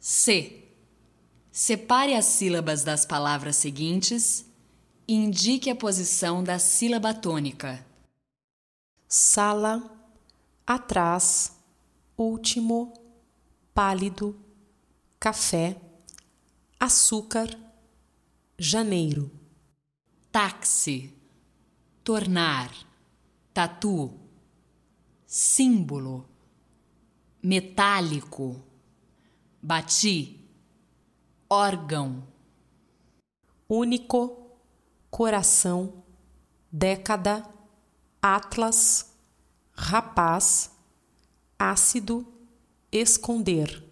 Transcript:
C. Separe as sílabas das palavras seguintes e indique a posição da sílaba tônica. Sala, atrás, último, pálido, café, açúcar, janeiro. Táxi, tornar, tatu, símbolo, metálico, bati, órgão, único, coração, década, atlas, rapaz, ácido, esconder.